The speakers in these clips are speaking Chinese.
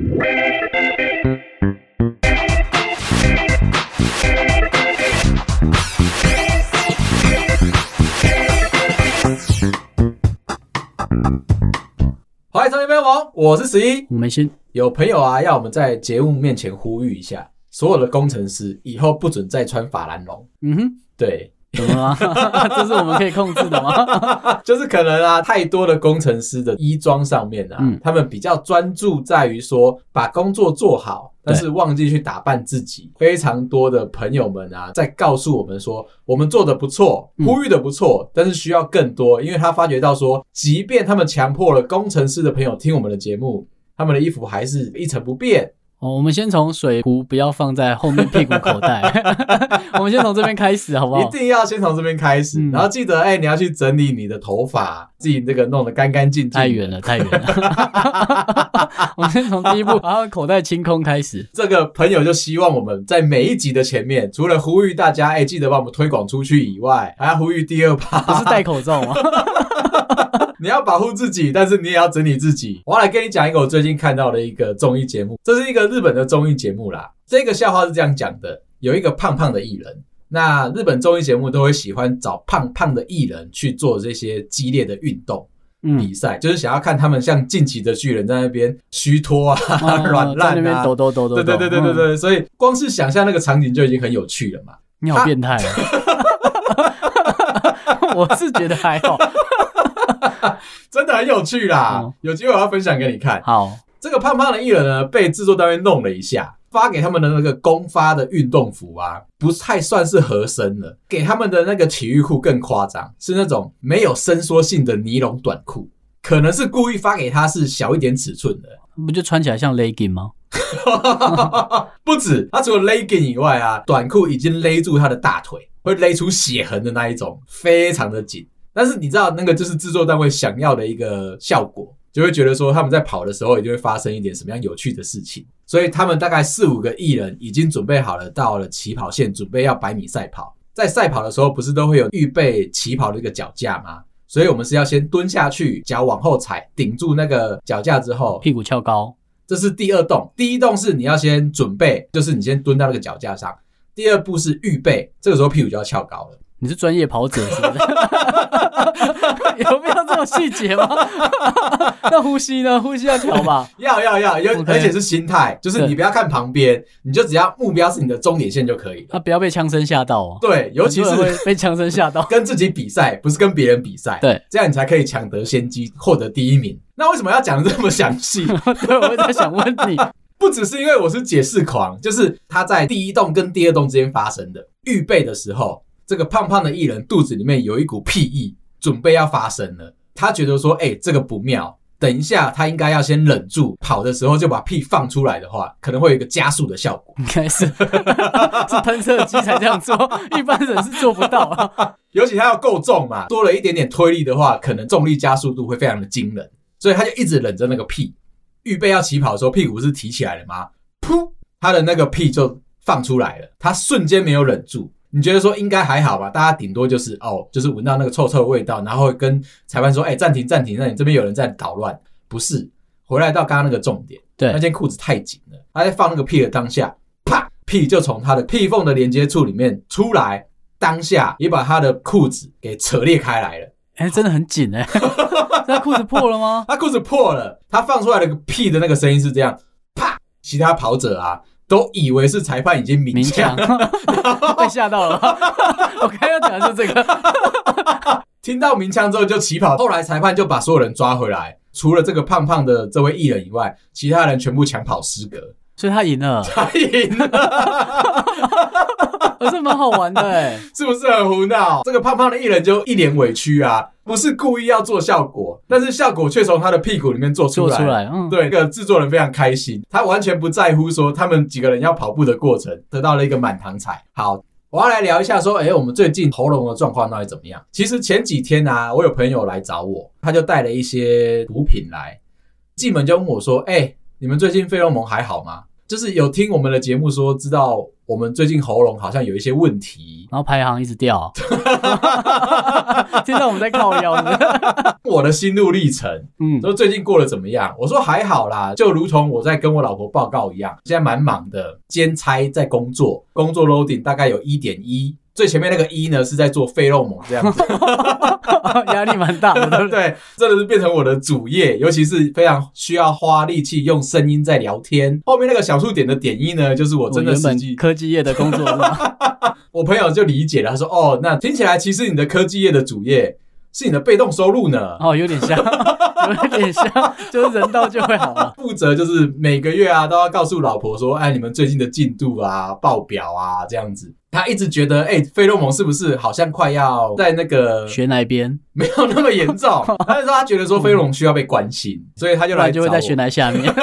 欢迎收听《飞龙盟》，我是十一，我们先有朋友啊，要我们在节目面前呼吁一下，所有的工程师以后不准再穿法兰绒。嗯哼，对。怎么吗？这是我们可以控制的吗？就是可能啊，太多的工程师的衣装上面啊，嗯、他们比较专注在于说把工作做好，但是忘记去打扮自己。非常多的朋友们啊，在告诉我们说，我们做的不错，呼吁的不错，但是需要更多，因为他发觉到说，即便他们强迫了工程师的朋友听我们的节目，他们的衣服还是一成不变。哦，我们先从水壶不要放在后面屁股口袋，我们先从这边开始，好不好？一定要先从这边开始，嗯、然后记得，哎、欸，你要去整理你的头发，自己这个弄得干干净净。太远了，太远了。我们先从第一步，把口袋清空开始。这个朋友就希望我们在每一集的前面，除了呼吁大家，哎、欸，记得把我们推广出去以外，还要呼吁第二趴，不是戴口罩吗？你要保护自己，但是你也要整理自己。我要来跟你讲一个我最近看到的一个综艺节目，这是一个日本的综艺节目啦。这个笑话是这样讲的：有一个胖胖的艺人，那日本综艺节目都会喜欢找胖胖的艺人去做这些激烈的运动比赛，嗯、就是想要看他们像晋级的巨人在那边虚脱啊、软烂、哦、啊、抖抖抖抖。对对对对对对，嗯、所以光是想象那个场景就已经很有趣了嘛。你好变态啊！我是觉得还好。真的很有趣啦！嗯、有机会我要分享给你看。好，这个胖胖的艺人呢，被制作单位弄了一下，发给他们的那个公发的运动服啊，不太算是合身了。给他们的那个体育裤更夸张，是那种没有伸缩性的尼龙短裤，可能是故意发给他是小一点尺寸的。不就穿起来像 legging 吗？不止，他除了 legging 以外啊，短裤已经勒住他的大腿，会勒出血痕的那一种，非常的紧。但是你知道那个就是制作单位想要的一个效果，就会觉得说他们在跑的时候也就会发生一点什么样有趣的事情，所以他们大概四五个艺人已经准备好了，到了起跑线，准备要百米赛跑。在赛跑的时候，不是都会有预备起跑的一个脚架吗？所以我们是要先蹲下去，脚往后踩，顶住那个脚架之后，屁股翘高。这是第二动，第一动是你要先准备，就是你先蹲到那个脚架上。第二步是预备，这个时候屁股就要翘高了。你是专业跑者是不是？有必要这么细节吗？那呼吸呢？呼吸要调吧？要要要，要而且是心态，就是你不要看旁边，你就只要目标是你的终点线就可以了。那、啊、不要被枪声吓到哦。对，尤其是被枪声吓到，跟自己比赛，不是跟别人比赛。对，这样你才可以抢得先机，获得第一名。那为什么要讲得这么详细？对，我在想问你，不只是因为我是解释狂，就是他在第一栋跟第二栋之间发生的预备的时候。这个胖胖的艺人肚子里面有一股屁意，准备要发生了。他觉得说：“哎，这个不妙，等一下他应该要先忍住，跑的时候就把屁放出来的话，可能会有一个加速的效果。应该是是喷射机才这样做，一般人是做不到啊。尤其他要够重嘛，多了一点点推力的话，可能重力加速度会非常的惊人。所以他就一直忍着那个屁，预备要起跑的时候，屁股不是提起来了吗？噗，他的那个屁就放出来了，他瞬间没有忍住。”你觉得说应该还好吧？大家顶多就是哦，就是闻到那个臭臭的味道，然后会跟裁判说：“哎，暂停，暂停！那你这边有人在捣乱。”不是，回来到刚刚那个重点，对，那件裤子太紧了。他在放那个屁的当下，啪，屁就从他的屁缝的连接处里面出来，当下也把他的裤子给扯裂开来了。哎，真的很紧哎！他裤子破了吗？他裤子破了，他放出来的屁的那个声音是这样，啪！其他跑者啊。都以为是裁判已经鸣枪，被吓到了。我刚刚讲的是这个，听到鸣枪之后就起跑。后来裁判就把所有人抓回来，除了这个胖胖的这位艺人以外，其他人全部抢跑失格。所以他赢了，他赢了，可是蛮好玩的哎，是不是很胡闹？这个胖胖的艺人就一脸委屈啊，不是故意要做效果，但是效果却从他的屁股里面做出来。做出来，嗯，对，这个制作人非常开心，他完全不在乎说他们几个人要跑步的过程，得到了一个满堂彩。好，我要来聊一下说，哎，我们最近喉咙的状况到底怎么样？其实前几天啊，我有朋友来找我，他就带了一些补品来，进门就问我说，哎，你们最近费洛蒙还好吗？就是有听我们的节目说，知道我们最近喉咙好像有一些问题，然后排行一直掉，听到我们在靠腰？我的心路历程，嗯，说最近过得怎么样？我说还好啦，就如同我在跟我老婆报告一样，现在蛮忙的，兼差在工作，工作 loading 大概有一点一。最前面那个一呢，是在做费洛蒙这样子，压力蛮大的，对？真的是变成我的主业，尤其是非常需要花力气用声音在聊天。后面那个小数点的点一呢，就是我真的实际科技业的工作是吗？我朋友就理解了，他说：“哦，那听起来其实你的科技业的主业。”是你的被动收入呢？哦，有点像，有点像，就是人到就会好了。负责就是每个月啊都要告诉老婆说，哎，你们最近的进度啊、报表啊这样子。他一直觉得，哎，费洛蒙是不是好像快要在那个悬崖边？没有那么严重。他就说他觉得说费洛蒙需要被关心，嗯、所以他就来就会在悬崖下面。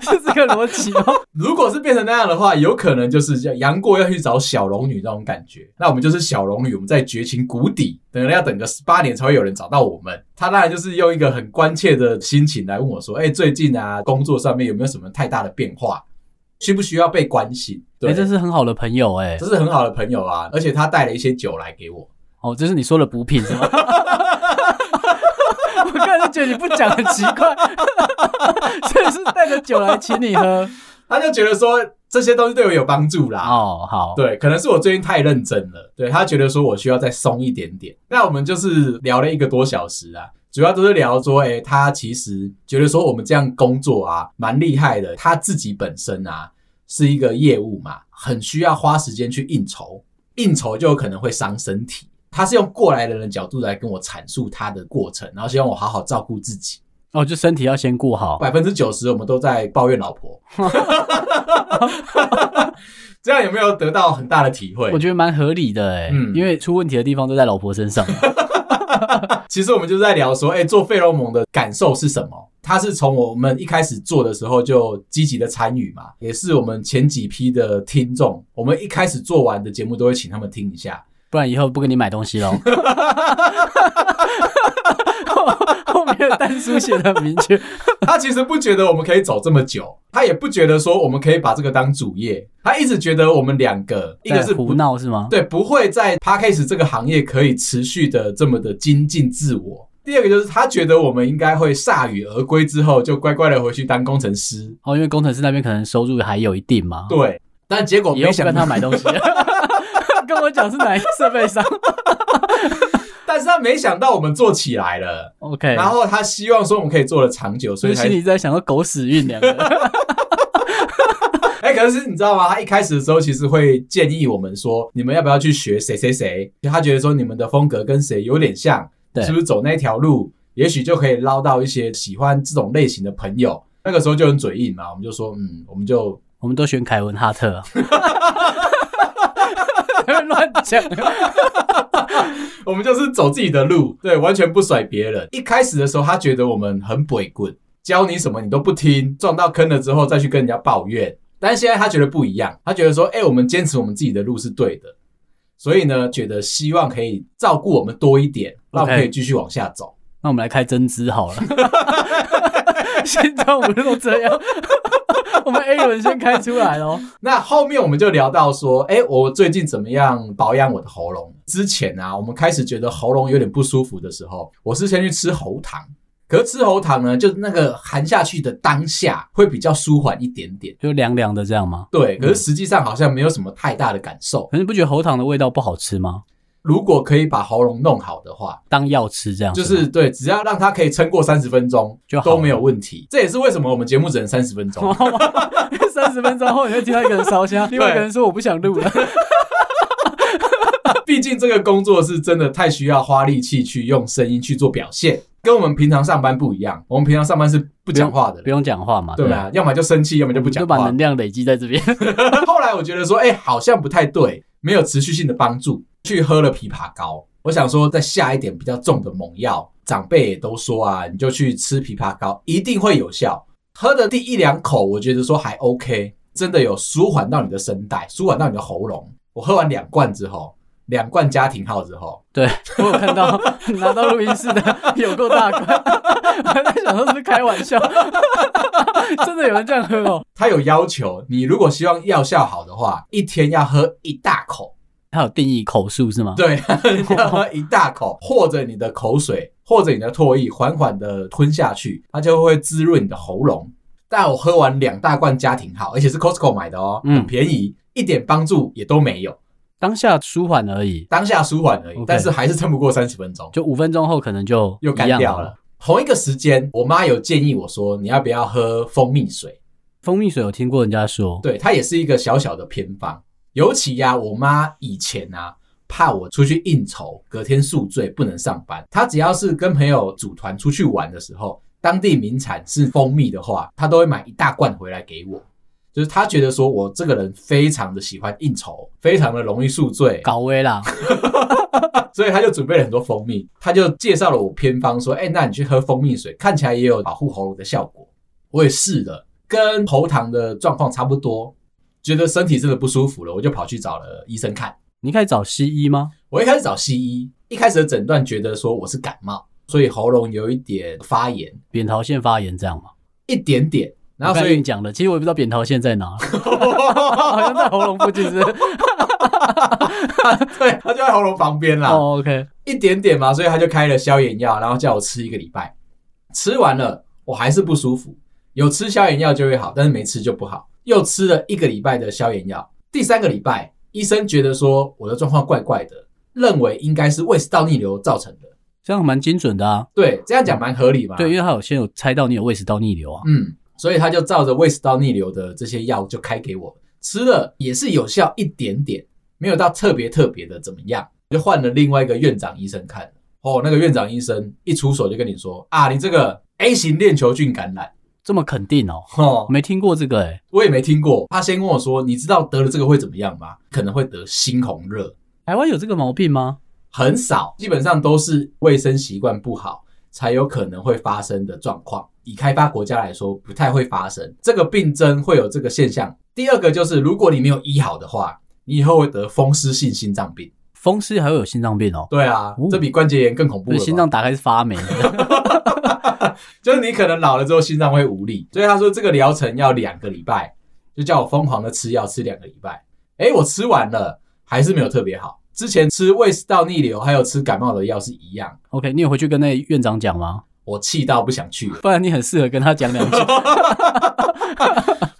是这个逻辑哦。如果是变成那样的话，有可能就是叫杨过要去找小龙女那种感觉。那我们就是小龙女，我们在绝情谷底，等了要等个十八年才会有人找到我们。他当然就是用一个很关切的心情来问我说：“哎，最近啊，工作上面有没有什么太大的变化？需不需要被关心？”对，这是很好的朋友哎，这是很好的朋友啊，而且他带了一些酒来给我。哦，这是你说的补品是吗？我个人觉得你不讲很奇怪，所以是带着酒来请你喝。他就觉得说这些东西对我有帮助啦。哦，好，对，可能是我最近太认真了。对，他觉得说我需要再松一点点。那我们就是聊了一个多小时啊，主要都是聊说，哎，他其实觉得说我们这样工作啊，蛮厉害的。他自己本身啊是一个业务嘛，很需要花时间去应酬，应酬就有可能会伤身体。他是用过来人的角度来跟我阐述他的过程，然后希望我好好照顾自己。哦，就身体要先顾好。百分之九十我们都在抱怨老婆，这样有没有得到很大的体会？我觉得蛮合理的哎，嗯，因为出问题的地方都在老婆身上。其实我们就是在聊说，哎，做费洛蒙的感受是什么？他是从我们一开始做的时候就积极的参与嘛，也是我们前几批的听众。我们一开始做完的节目都会请他们听一下。不然以后不跟你买东西喽。书写的很明确，他其实不觉得我们可以走这么久，他也不觉得说我们可以把这个当主业，他一直觉得我们两个一个是胡闹是吗？对，不会在 Podcast 这个行业可以持续的这么的精进自我。第二个就是他觉得我们应该会铩羽而归之后就乖乖的回去当工程师哦，因为工程师那边可能收入还有一定嘛。对，但结果没想跟他买东西。跟我讲是哪一个设备商，但是他没想到我们做起来了，OK，然后他希望说我们可以做的长久，所以心里在想说狗屎运两个。哎、欸，可是你知道吗？他一开始的时候其实会建议我们说，你们要不要去学谁谁谁？他觉得说你们的风格跟谁有点像，对，是不是走那条路，也许就可以捞到一些喜欢这种类型的朋友。那个时候就很嘴硬嘛，我们就说，嗯，我们就我们都选凯文哈特。乱 讲，我们就是走自己的路，对，完全不甩别人。一开始的时候，他觉得我们很鬼棍，教你什么你都不听，撞到坑了之后再去跟人家抱怨。但是现在他觉得不一样，他觉得说，哎、欸，我们坚持我们自己的路是对的，所以呢，觉得希望可以照顾我们多一点，让我们可以继续往下走。那我们来开针织好了，现在我们都这样。我们 A 轮先开出来哦。那后面我们就聊到说，哎，我最近怎么样保养我的喉咙？之前啊，我们开始觉得喉咙有点不舒服的时候，我是先去吃喉糖。可是吃喉糖呢，就那个含下去的当下会比较舒缓一点点，就凉凉的这样吗？对。可是实际上好像没有什么太大的感受。可是你不觉得喉糖的味道不好吃吗？如果可以把喉咙弄好的话，当药吃这样，就是对，只要让它可以撑过三十分钟，就都没有问题。这也是为什么我们节目只能三十分钟，三十分钟后你会听到一个人烧香，另外一个人说我不想录了。毕竟这个工作是真的太需要花力气去用声音去做表现，跟我们平常上班不一样。我们平常上班是不讲话的，不用讲话嘛，对吧？要么就生气，要么就不讲话，就把能量累积在这边。后来我觉得说，哎，好像不太对，没有持续性的帮助。去喝了枇杷膏，我想说再下一点比较重的猛药，长辈也都说啊，你就去吃枇杷膏，一定会有效。喝的第一两口，我觉得说还 OK，真的有舒缓到你的声带，舒缓到你的喉咙。我喝完两罐之后，两罐家庭号之后，对，我有看到 拿到录音室的有够大罐，我还在想说是不是开玩笑。真的有人这样喝哦？他有要求，你如果希望药效好的话，一天要喝一大口。他有定义口数是吗？对，要喝一大口，或者你的口水，或者你的唾液，缓缓的吞下去，它就会滋润你的喉咙。但我喝完两大罐家庭号，而且是 Costco 买的哦，很便宜，嗯、一点帮助也都没有。当下舒缓而已，当下舒缓而已.但是还是撑不过三十分钟，就五分钟后可能就又干掉了。同一个时间，我妈有建议我说，你要不要喝蜂蜜水？蜂蜜水有听过人家说，对，它也是一个小小的偏方。尤其呀、啊，我妈以前啊，怕我出去应酬，隔天宿醉不能上班。她只要是跟朋友组团出去玩的时候，当地名产是蜂蜜的话，她都会买一大罐回来给我。就是她觉得说我这个人非常的喜欢应酬，非常的容易宿醉，搞威啦。所以她就准备了很多蜂蜜，她就介绍了我偏方，说：“哎、欸，那你去喝蜂蜜水，看起来也有保护喉咙的效果。”我也试了，跟喉糖的状况差不多。觉得身体真的不舒服了，我就跑去找了医生看。你开始找西医吗？我一开始找西医，一开始的诊断觉得说我是感冒，所以喉咙有一点发炎，扁桃腺发炎这样吗？一点点。然后所以你讲的，其实我也不知道扁桃腺在哪，好像在喉咙附近是，是。对，他就在喉咙旁边啦。哦，OK，一点点嘛，所以他就开了消炎药，然后叫我吃一个礼拜。吃完了，我还是不舒服。有吃消炎药就会好，但是没吃就不好。又吃了一个礼拜的消炎药，第三个礼拜，医生觉得说我的状况怪怪的，认为应该是胃食道逆流造成的，这样蛮精准的啊。对，这样讲蛮合理嘛。对，因为他有先有猜到你有胃食道逆流啊。嗯，所以他就照着胃食道逆流的这些药就开给我吃了，也是有效一点点，没有到特别特别的怎么样。就换了另外一个院长医生看，哦，那个院长医生一出手就跟你说啊，你这个 A 型链球菌感染。这么肯定哦？哦，没听过这个诶、欸、我也没听过。他先跟我说：“你知道得了这个会怎么样吗？可能会得猩红热。”台湾有这个毛病吗？很少，基本上都是卫生习惯不好才有可能会发生的状况。以开发国家来说，不太会发生这个病症，会有这个现象。第二个就是，如果你没有医好的话，你以后会得风湿性心脏病。风湿还会有心脏病哦？对啊，这比关节炎更恐怖了。心脏打开是发霉的。就是你可能老了之后心脏会无力，所以他说这个疗程要两个礼拜，就叫我疯狂的吃药，吃两个礼拜。哎，我吃完了还是没有特别好。之前吃胃食道逆流还有吃感冒的药是一样。OK，你有回去跟那院长讲吗？我气到不想去了，不然你很适合跟他讲两句。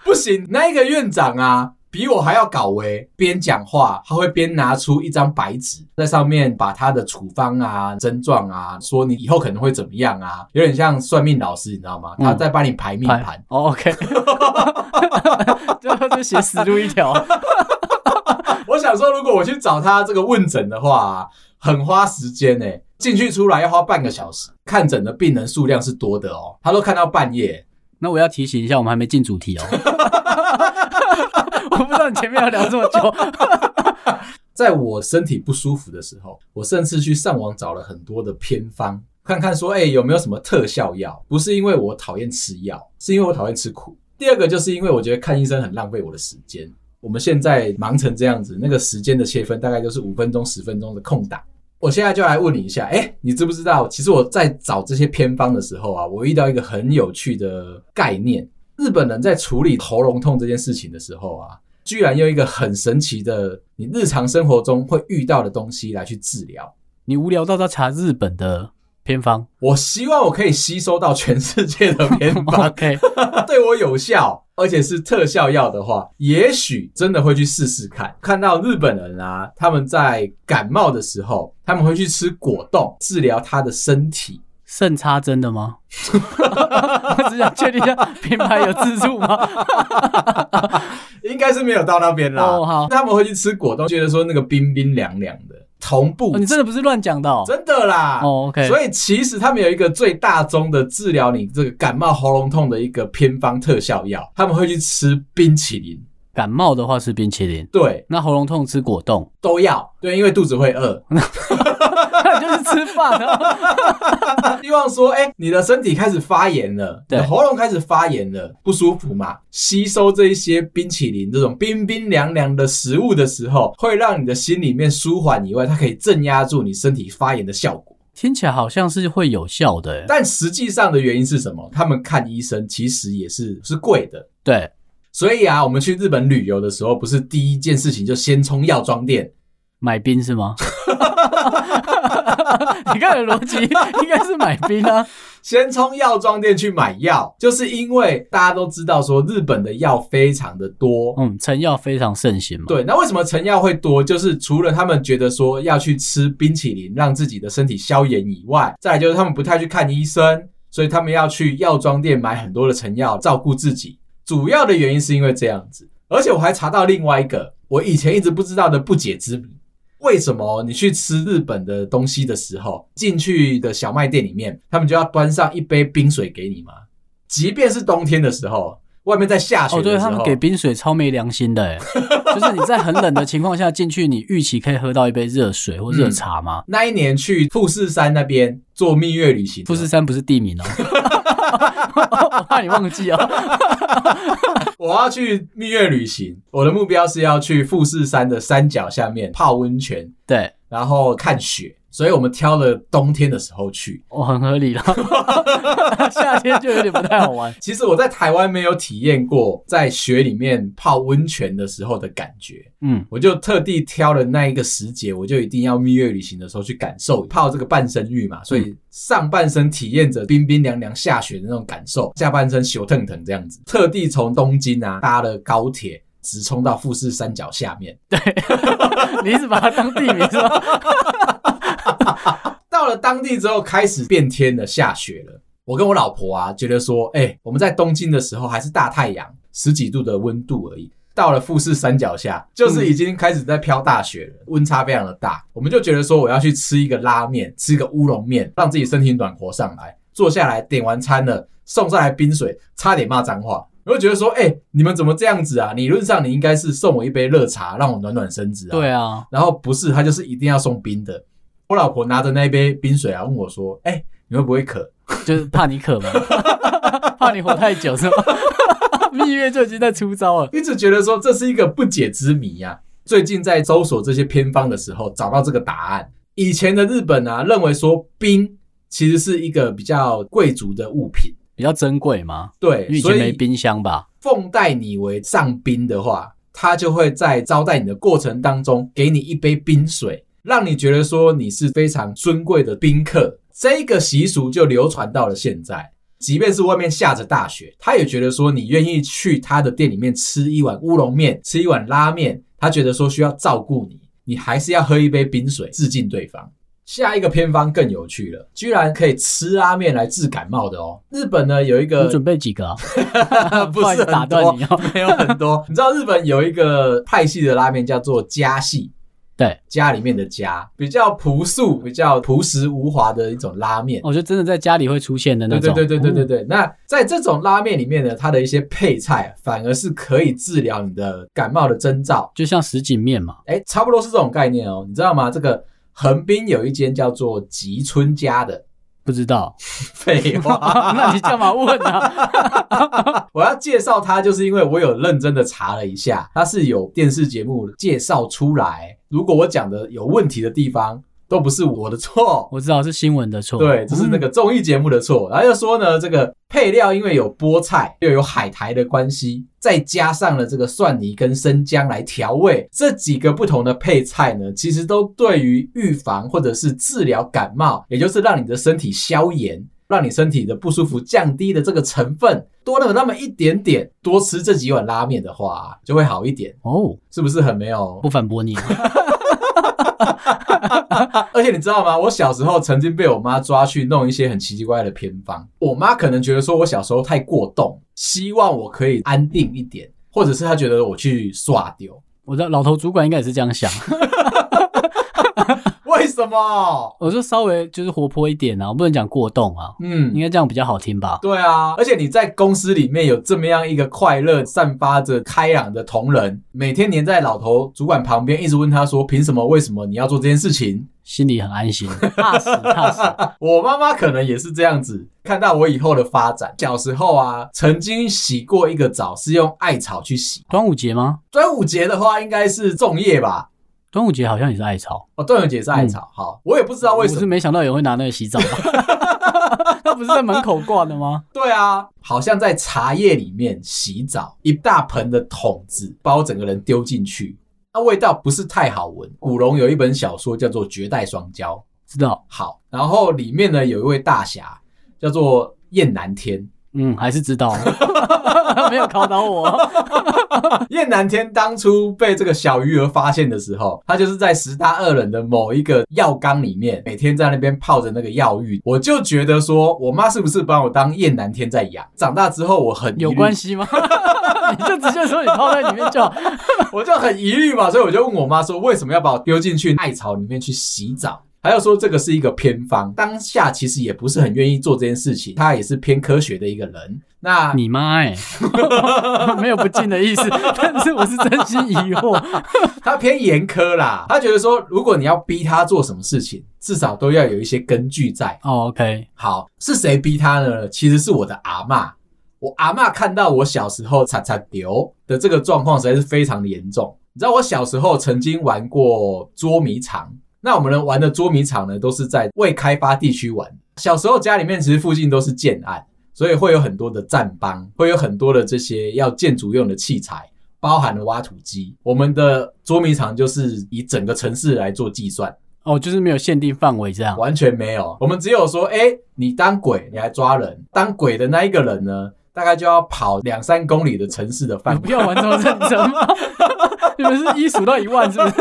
不行，那个院长啊。比我还要搞维，边讲话他会边拿出一张白纸，在上面把他的处方啊、症状啊，说你以后可能会怎么样啊，有点像算命老师，你知道吗？他在帮你排命盘。哦，OK，就就写死路一条。我想说，如果我去找他这个问诊的话，很花时间诶，进去出来要花半个小时，看诊的病人数量是多的哦，他都看到半夜。那我要提醒一下，我们还没进主题哦。我不知道你前面要聊这么久。在我身体不舒服的时候，我甚至去上网找了很多的偏方，看看说，哎、有没有什么特效药？不是因为我讨厌吃药，是因为我讨厌吃苦。第二个就是因为我觉得看医生很浪费我的时间。我们现在忙成这样子，那个时间的切分大概就是五分钟、十分钟的空档。我现在就来问你一下，哎、你知不知道？其实我在找这些偏方的时候啊，我遇到一个很有趣的概念。日本人在处理喉咙痛这件事情的时候啊，居然用一个很神奇的你日常生活中会遇到的东西来去治疗。你无聊到要查日本的偏方？我希望我可以吸收到全世界的偏方 对我有效，而且是特效药的话，也许真的会去试试看。看到日本人啊，他们在感冒的时候，他们会去吃果冻治疗他的身体。肾差真的吗？我只想确定一下，品牌有自助吗？应该是没有到那边啦。哦，好，他们会去吃果冻，觉得说那个冰冰凉凉的。同步，哦，你真的不是乱讲的哦，真的啦。哦，OK。所以其实他们有一个最大宗的治疗你这个感冒喉咙痛的一个偏方特效药，他们会去吃冰淇淋。感冒的话吃冰淇淋，对。那喉咙痛吃果冻都要，对，因为肚子会饿。那就是吃饭啊。希望说，哎、欸，你的身体开始发炎了，对，喉咙开始发炎了，不舒服嘛？吸收这一些冰淇淋这种冰冰凉凉的食物的时候，会让你的心里面舒缓以外，它可以镇压住你身体发炎的效果。听起来好像是会有效的，欸，但实际上的原因是什么？他们看医生其实也是是贵的。对，所以啊，我们去日本旅游的时候，不是第一件事情就先冲药妆店买冰是吗？你看的逻辑应该是买冰啊。先冲药妆店去买药，就是因为大家都知道说日本的药非常的多，嗯，成药非常盛行嘛。对，那为什么成药会多？就是除了他们觉得说要去吃冰淇淋让自己的身体消炎以外，再来就是他们不太去看医生，所以他们要去药妆店买很多的成药照顾自己。主要的原因是因为这样子，而且我还查到另外一个我以前一直不知道的不解之谜。为什么你去吃日本的东西的时候，进去的小卖店里面，他们就要端上一杯冰水给你吗？即便是冬天的时候，外面在下雪哦，对，他们给冰水超没良心的，就是你在很冷的情况下进去，你预期可以喝到一杯热水或热茶吗？嗯，那一年去富士山那边做蜜月旅行，富士山不是地名哦，我怕你忘记哦。我要去蜜月旅行，我的目标是要去富士山的山脚下面泡温泉，对，然后看雪。所以我们挑了冬天的时候去，哦，很合理了。夏天就有点不太好玩。其实我在台湾没有体验过在雪里面泡温泉的时候的感觉，嗯，我就特地挑了那一个时节，我就一定要蜜月旅行的时候去感受泡这个半身浴嘛。所以上半身体验着冰冰凉凉下雪的那种感受，下半身咻腾腾这样子。特地从东京啊搭了高铁，直冲到富士山脚下面。对，你一直把它当地名是吧？当地之后，开始变天了，下雪了。我跟我老婆啊，觉得说，哎、欸，我们在东京的时候还是大太阳，十几度的温度而已。到了富士山脚下，就是已经开始在飘大雪了，温差非常的大。我们就觉得说，我要去吃一个拉面，吃一个乌龙面，让自己身体暖和上来。坐下来点完餐了，送上来冰水，差点骂脏话。我就觉得说，哎、欸，你们怎么这样子啊？理论上你应该是送我一杯热茶，让我暖暖身子啊。对啊，然后不是，他就是一定要送冰的。我老婆拿着那一杯冰水啊，问我说：“哎、欸，你会不会渴？就是怕你渴吗？怕你活太久是吗？蜜月就已经在出招了。”一直觉得说这是一个不解之谜呀、啊。最近在搜索这些偏方的时候，找到这个答案。以前的日本啊，认为说冰其实是一个比较贵族的物品，比较珍贵吗？对，以前没冰箱吧？奉待你为上宾的话，他就会在招待你的过程当中，给你一杯冰水。让你觉得说你是非常尊贵的宾客，这个习俗就流传到了现在。即便是外面下着大雪，他也觉得说你愿意去他的店里面吃一碗乌龙面，吃一碗拉面，他觉得说需要照顾你，你还是要喝一杯冰水致敬对方。下一个偏方更有趣了，居然可以吃拉面来治感冒的哦。日本呢有一个，你准备几个啊？不是 打断你哦，没有很多。你知道日本有一个派系的拉面叫做家系。对，家里面的家比较朴素、比较朴实无华的一种拉面，我觉得真的在家里会出现的那种。对对对对对对。那在这种拉面里面呢，它的一些配菜反而是可以治疗你的感冒的征兆，就像什锦面嘛。哎，差不多是这种概念哦。你知道吗？这个横滨有一间叫做吉村家的。不知道，废话，那你干嘛问呢、啊？我要介绍他，就是因为我有认真的查了一下，他是有电视节目介绍出来。如果我讲的有问题的地方，都不是我的错，我知道是新闻的错，对，这是那个综艺节目的错。然后又说呢，这个配料因为有菠菜又有海苔的关系，再加上了这个蒜泥跟生姜来调味，这几个不同的配菜呢，其实都对于预防或者是治疗感冒，也就是让你的身体消炎，让你身体的不舒服降低的这个成分多了那么一点点，多吃这几碗拉面的话，就会好一点哦，是不是很没有？不反驳你。而且你知道吗？我小时候曾经被我妈抓去弄一些很奇奇怪怪的偏方。我妈可能觉得说我小时候太过动，希望我可以安定一点，或者是她觉得我去耍丢。我的老头主管应该也是这样想。为什么？我说稍微就是活泼一点啊，我不能讲过动啊。嗯，应该这样比较好听吧？对啊，而且你在公司里面有这么样一个快乐、散发着开朗的同仁，每天黏在老头主管旁边，一直问他说：“凭什么？为什么你要做这件事情？”心里很安心，踏实踏实。我妈妈可能也是这样子，看到我以后的发展。小时候啊，曾经洗过一个澡，是用艾草去洗。端午节吗？端午节的话，应该是粽叶吧。端午节好像也是艾草哦，端午节是艾草。嗯、好，我也不知道为什么，我是没想到有人会拿那个洗澡吧？他不是在门口挂的吗？对啊，好像在茶叶里面洗澡，一大盆的桶子把我整个人丢进去，那味道不是太好闻。古龙有一本小说叫做《绝代双骄》，知道？好，然后里面呢有一位大侠叫做燕南天。嗯，还是知道，没有考倒我。燕南天当初被这个小鱼儿发现的时候，他就是在十大恶人的某一个药缸里面，每天在那边泡着那个药浴。我就觉得说，我妈是不是把我当燕南天在养？长大之后，我很有关系吗？你就直接说你泡在里面就好，我就很疑虑嘛，所以我就问我妈说，为什么要把我丢进去艾草里面去洗澡？还要说这个是一个偏方，当下其实也不是很愿意做这件事情，他也是偏科学的一个人。那你妈哎、欸，没有不敬的意思，但是我是真心疑惑。他偏严苛啦，他觉得说，如果你要逼他做什么事情，至少都要有一些根据在。哦，OK，好，是谁逼他呢？其实是我的阿嬷。我阿嬷看到我小时候擦擦丢的这个状况，实在是非常的严重。你知道我小时候曾经玩过捉迷藏。那我们能玩的捉迷藏呢，都是在未开发地区玩。小时候家里面其实附近都是建案，所以会有很多的站帮，会有很多的这些要建筑用的器材，包含了挖土机。我们的捉迷藏就是以整个城市来做计算哦，就是没有限定范围这样，完全没有。我们只有说，诶，你当鬼，你来抓人，当鬼的那一个人呢，大概就要跑两三公里的城市的范围。不要玩这么认真吗？你们是一数到一万是不是？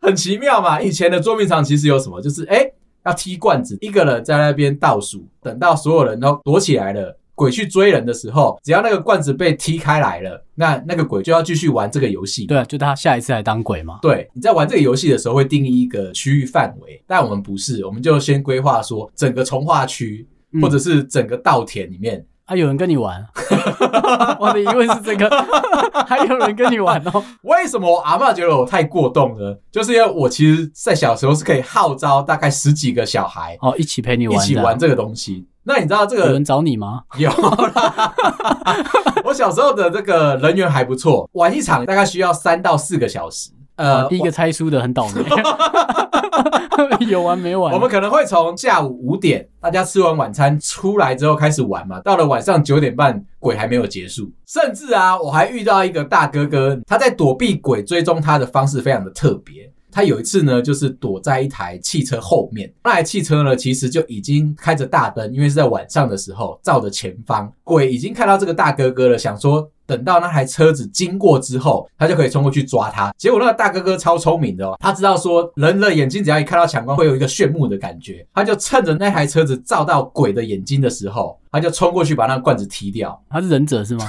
很奇妙嘛，以前的捉迷藏其实有什么？就是哎、欸，要踢罐子，一个人在那边倒数，等到所有人都躲起来了，鬼去追人的时候，只要那个罐子被踢开来了，那那个鬼就要继续玩这个游戏。对，就他下一次来当鬼嘛。对，你在玩这个游戏的时候会定义一个区域范围，但我们不是，我们就先规划说整个从化区，或者是整个稻田里面。啊、有人跟你玩？我的疑问是这个，还有人跟你玩哦？为什么我阿嬷觉得我太过动呢？就是因为我其实，在小时候是可以号召大概十几个小孩哦，一起陪你玩，一起玩这个东西。那你知道这个有人找你吗？有啦，我小时候的这个人缘还不错，玩一场大概需要三到四个小时。呃，第一个猜输的很倒霉，有完没完？我们可能会从下午五点，大家吃完晚餐出来之后开始玩嘛，到了晚上九点半，鬼还没有结束。甚至啊，我还遇到一个大哥哥，他在躲避鬼追踪他的方式非常的特别。他有一次呢，就是躲在一台汽车后面，那台汽车呢，其实就已经开着大灯，因为是在晚上的时候，照着前方。鬼已经看到这个大哥哥了，想说等到那台车子经过之后，他就可以冲过去抓他。结果那个大哥哥超聪明的哦，他知道说人的眼睛只要一看到强光，会有一个炫目的感觉，他就趁着那台车子照到鬼的眼睛的时候，他就冲过去把那个罐子踢掉。他是忍者是吗？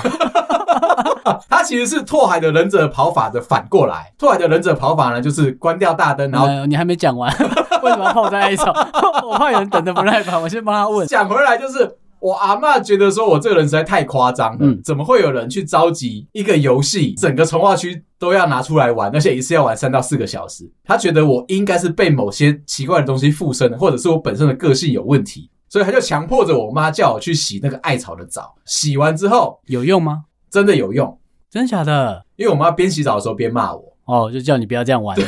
他其实是拓海的忍者跑法的反过来。拓海的忍者跑法呢，就是关掉大灯，然后、嗯、你还没讲完，为什么要泡在艾草？我怕有人等的不耐烦，我先帮他问。讲回来就是，我阿嬷觉得说我这个人实在太夸张了，嗯，怎么会有人去召集一个游戏，整个从化区都要拿出来玩，而且一次要玩三到四个小时？他觉得我应该是被某些奇怪的东西附身了，或者是我本身的个性有问题，所以他就强迫着我妈叫我去洗那个艾草的澡。洗完之后有用吗？真的有用。真假的？因为我妈边洗澡的时候边骂我，哦，就叫你不要这样玩。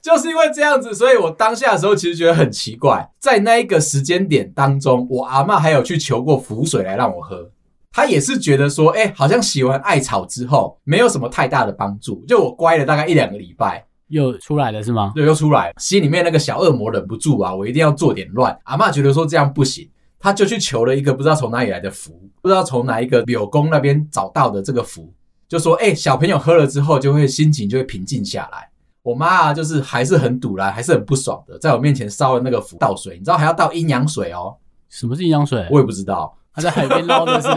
就是因为这样子，所以我当下的时候其实觉得很奇怪，在那一个时间点当中，我阿嬷还有去求过符水来让我喝，她也是觉得说，哎，好像洗完艾草之后没有什么太大的帮助，就我乖了大概一两个礼拜，又出来了是吗？对，又出来，心里面那个小恶魔忍不住啊，我一定要做点乱。阿嬷觉得说这样不行。他就去求了一个不知道从哪里来的符，不知道从哪一个柳公那边找到的这个符，就说：“哎、欸，小朋友喝了之后就会心情就会平静下来。”我妈啊，就是还是很赌烂，还是很不爽的，在我面前烧了那个符倒水，你知道还要倒阴阳水哦。什么是阴阳水？我也不知道。他在海边捞的是，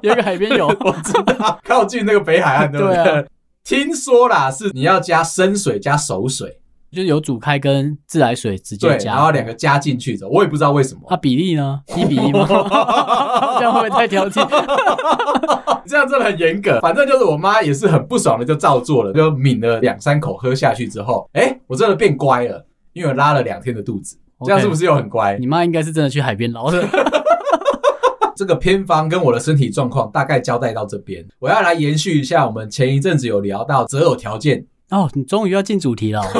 有一个海边有，我知道，靠近那个北海岸，对不对？对啊、听说啦，是你要加生水加熟水。就是有煮开跟自来水直接加，然后两个加进去的，我也不知道为什么。啊，比例呢？一比一吗？这样会不会太挑剔？这样真的很严格。反正就是我妈也是很不爽的，就照做了，就抿了两三口喝下去之后，哎、欸，我真的变乖了，因为我拉了两天的肚子，这样是不是又很乖？你妈应该是真的去海边捞的。这个偏方跟我的身体状况大概交代到这边，我要来延续一下我们前一阵子有聊到择偶条件哦，你终于要进主题了，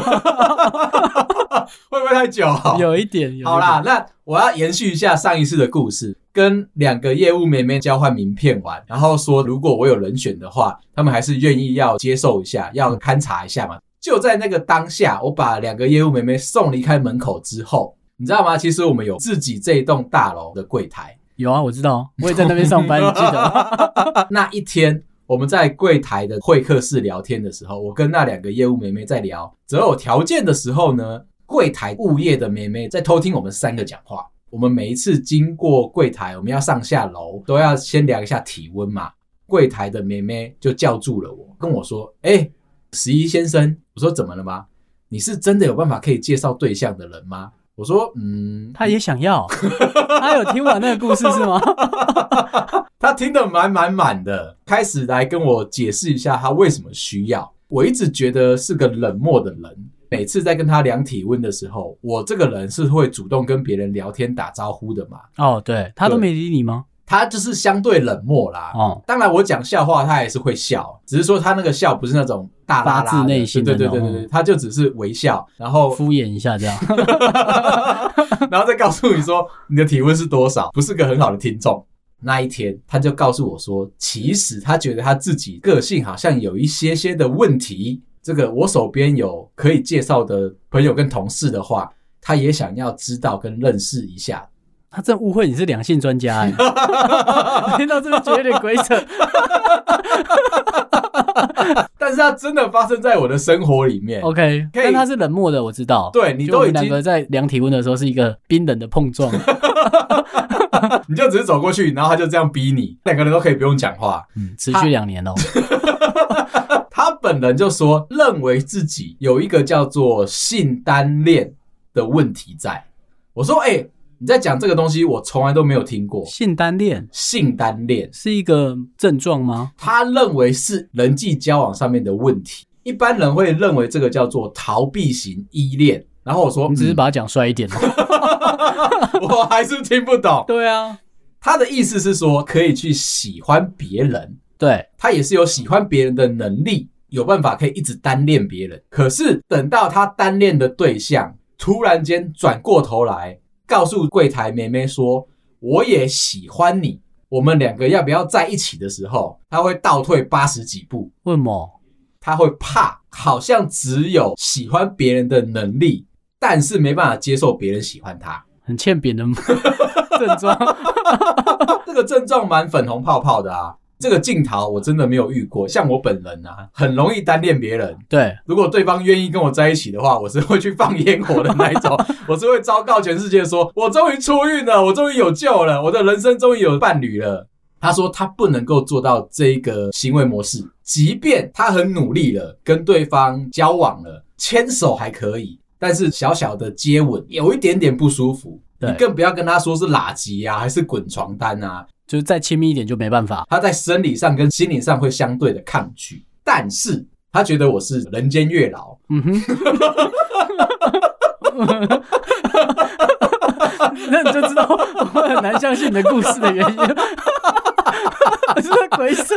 会不会太久？有一点，有一点。好啦，那我要延续一下上一次的故事，跟两个业务妹妹交换名片完，然后说如果我有人选的话，他们还是愿意要接受一下，要勘察一下嘛。就在那个当下，我把两个业务妹妹送离开门口之后，你知道吗？其实我们有自己这一栋大楼的柜台。有啊，我知道，我也在那边上班，你记得 那一天我们在柜台的会客室聊天的时候，我跟那两个业务妹妹在聊择偶条件的时候呢，柜台物业的妹妹在偷听我们三个讲话。我们每一次经过柜台，我们要上下楼都要先量一下体温嘛。柜台的妹妹就叫住了我，跟我说：“哎、”十一先生，我说怎么了吗？你是真的有办法可以介绍对象的人吗？我说，嗯，他也想要，他有听完那个故事是吗？他听得满满满的，开始来跟我解释一下他为什么需要。我一直觉得是个冷漠的人，每次在跟他量体温的时候，我这个人是会主动跟别人聊天打招呼的嘛？哦，对，他都没理你吗？他就是相对冷漠啦。哦，当然我讲笑话他也是会笑，只是说他那个笑不是那种大拉拉，发自内心的，对对对对对，他就只是微笑，然后敷衍一下这样，然后再告诉你说你的体温是多少，不是个很好的听众。那一天他就告诉我说，其实他觉得他自己个性好像有一些些的问题。这个我手边有可以介绍的朋友跟同事的话，他也想要知道跟认识一下。他真误会你是两性专家哎，听到这个觉得有点鬼扯。但是它真的发生在我的生活里面。OK，但他是冷漠的，我知道。对，你都已经两个在量体温的时候是一个冰冷的碰撞，你就只是走过去，然后他就这样逼你，两个人都可以不用讲话。嗯，持续两年哦。他本人就说，认为自己有一个叫做性单恋的问题在。我说，哎、欸。你在讲这个东西，我从来都没有听过。性单恋，性单恋是一个症状吗？他认为是人际交往上面的问题。一般人会认为这个叫做逃避型依恋。然后我说，你只是把它讲帅一点吗？我还是听不懂。对啊，他的意思是说可以去喜欢别人，对，他也是有喜欢别人的能力，有办法可以一直单恋别人。可是等到他单恋的对象突然间转过头来。告诉柜台妹妹说：“我也喜欢你，我们两个要不要在一起？”的时候，他会倒退八十几步。为什么？他会怕，好像只有喜欢别人的能力，但是没办法接受别人喜欢他，很欠扁的 症状。这个症状蛮粉红泡泡的啊。这个镜头我真的没有遇过，像我本人啊，很容易单恋别人。对，如果对方愿意跟我在一起的话，我是会去放烟火的那一种，我是会昭告全世界说，我终于出狱了，我终于有救了，我的人生终于有伴侣了。他说他不能够做到这个行为模式，即便他很努力了，跟对方交往了，牵手还可以，但是小小的接吻有一点点不舒服。你更不要跟他说是垃圾啊，还是滚床单啊。就是再亲密一点就没办法，他在生理上跟心理上会相对的抗拒，但是他觉得我是人间月老。嗯哼，那你就知道我很难相信你的故事的原因，是鬼扯。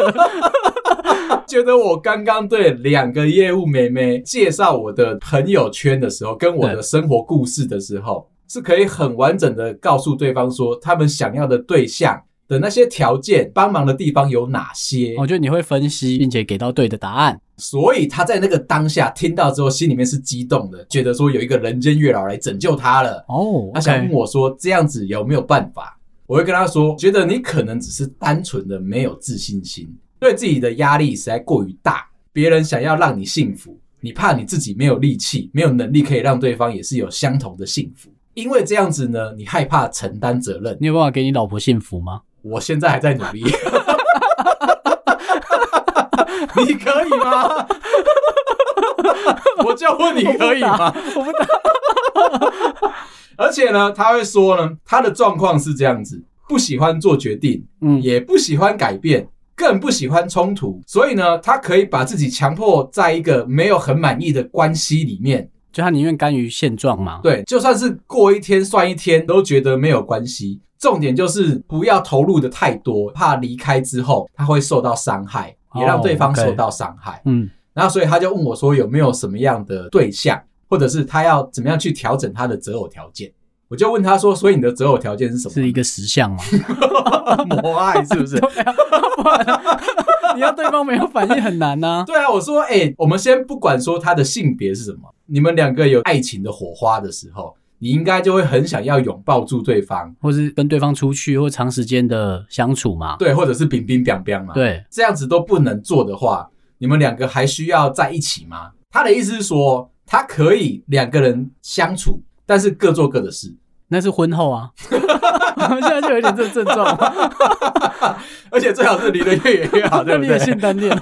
觉得我刚刚对两个业务妹妹介绍我的朋友圈的时候，跟我的生活故事的时候，是可以很完整的告诉对方说他们想要的对象。的那些条件，帮忙的地方有哪些？我觉得你会分析，并且给到对的答案。所以他在那个当下听到之后，心里面是激动的，觉得说有一个人间月老来拯救他了。哦，oh, okay. 他想问我说，这样子有没有办法？我会跟他说，觉得你可能只是单纯的没有自信心，对自己的压力实在过于大。别人想要让你幸福，你怕你自己没有力气、没有能力可以让对方也是有相同的幸福。因为这样子呢，你害怕承担责任。你有办法给你老婆幸福吗？我现在还在努力，你可以吗？我就问你可以吗？我不打。而且呢，他会说呢，他的状况是这样子：不喜欢做决定，嗯，也不喜欢改变，更不喜欢冲突。所以呢，他可以把自己强迫在一个没有很满意的关系里面。就他宁愿甘于现状嘛？对，就算是过一天算一天，都觉得没有关系。重点就是不要投入的太多，怕离开之后他会受到伤害，也让对方受到伤害。嗯、oh, okay.，然后所以他就问我说有没有什么样的对象，或者是他要怎么样去调整他的择偶条件。我就问他说：“所以你的择偶条件是什么？是一个实相吗？母爱是不是？你要对方没有反应很难呐。对啊，我说，哎、欸，我们先不管说他的性别是什么，你们两个有爱情的火花的时候，你应该就会很想要拥抱住对方，或是跟对方出去或长时间的相处嘛。对，或者是冰冰冰冰嘛。对，这样子都不能做的话，你们两个还需要在一起吗？他的意思是说，他可以两个人相处。”但是各做各的事，那是婚后啊，现在就有点这个症状，而且最好是离得越远越好，对不对？性单恋，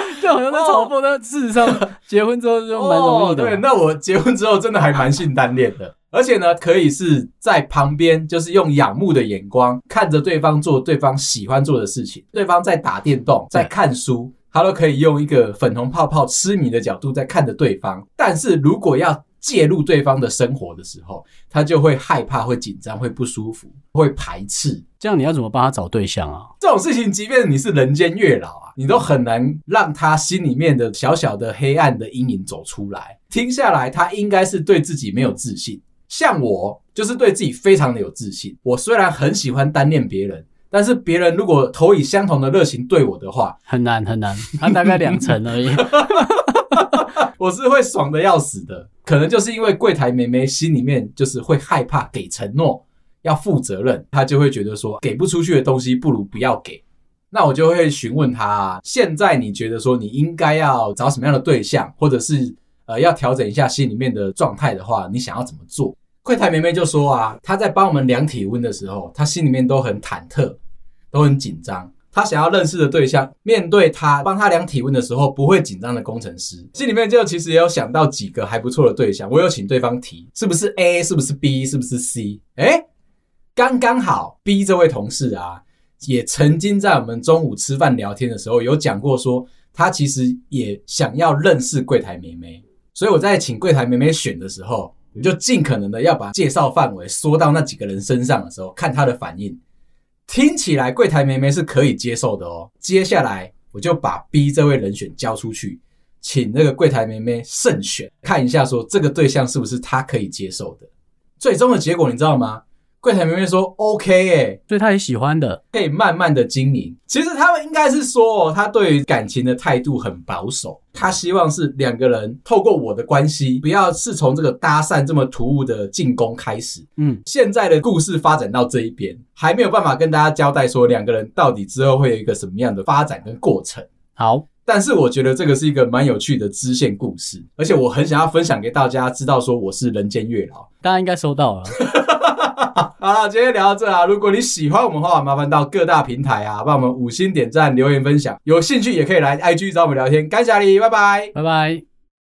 就好像在嘲讽，但事实上结婚之后就蛮容易的。对，那我结婚之后真的还蛮性单恋的，而且呢，可以是在旁边，就是用仰慕的眼光看着对方做对方喜欢做的事情，对方在打电动，在看书，他都可以用一个粉红泡泡痴迷的角度在看着对方。但是如果要介入对方的生活的时候，他就会害怕、会紧张、会不舒服、会排斥。这样你要怎么帮他找对象啊？这种事情，即便你是人间月老啊，你都很难让他心里面的小小的黑暗的阴影走出来。听下来，他应该是对自己没有自信。像我，就是对自己非常的有自信。我虽然很喜欢单恋别人，但是别人如果投以相同的热情对我的话，很难很难。他大概两成而已。我是会爽的要死的，可能就是因为柜台妹妹心里面就是会害怕给承诺，要负责任，她就会觉得说给不出去的东西不如不要给。那我就会询问她，现在你觉得说你应该要找什么样的对象，或者是呃要调整一下心里面的状态的话，你想要怎么做？柜台妹妹就说啊，她在帮我们量体温的时候，她心里面都很忐忑，都很紧张。他想要认识的对象，面对他帮他量体温的时候不会紧张的工程师，心里面就其实也有想到几个还不错的对象。我有请对方提，是不是 A，是不是 B，是不是 C？诶，刚刚好 B 这位同事啊，也曾经在我们中午吃饭聊天的时候有讲过，说他其实也想要认识柜台妹妹。所以我在请柜台妹妹选的时候，我就尽可能的要把介绍范围缩到那几个人身上的时候，看他的反应。听起来柜台妹妹是可以接受的哦。接下来我就把 B 这位人选交出去，请那个柜台妹妹慎选，看一下说这个对象是不是她可以接受的。最终的结果你知道吗？柜台妹妹说：“OK，诶，所以她也喜欢的，可以慢慢的经营。其实他们应该是说，他对于感情的态度很保守，他希望是两个人透过我的关系，不要是从这个搭讪这么突兀的进攻开始。嗯，现在的故事发展到这一边，还没有办法跟大家交代说两个人到底之后会有一个什么样的发展跟过程。好，但是我觉得这个是一个蛮有趣的支线故事，而且我很想要分享给大家，知道说我是人间月老，大家应该收到了。” 好了，今天聊到这啊！如果你喜欢我们的话，麻烦到各大平台啊，帮我们五星点赞、留言、分享。有兴趣也可以来 IG 找我们聊天。感谢你，拜拜，拜拜。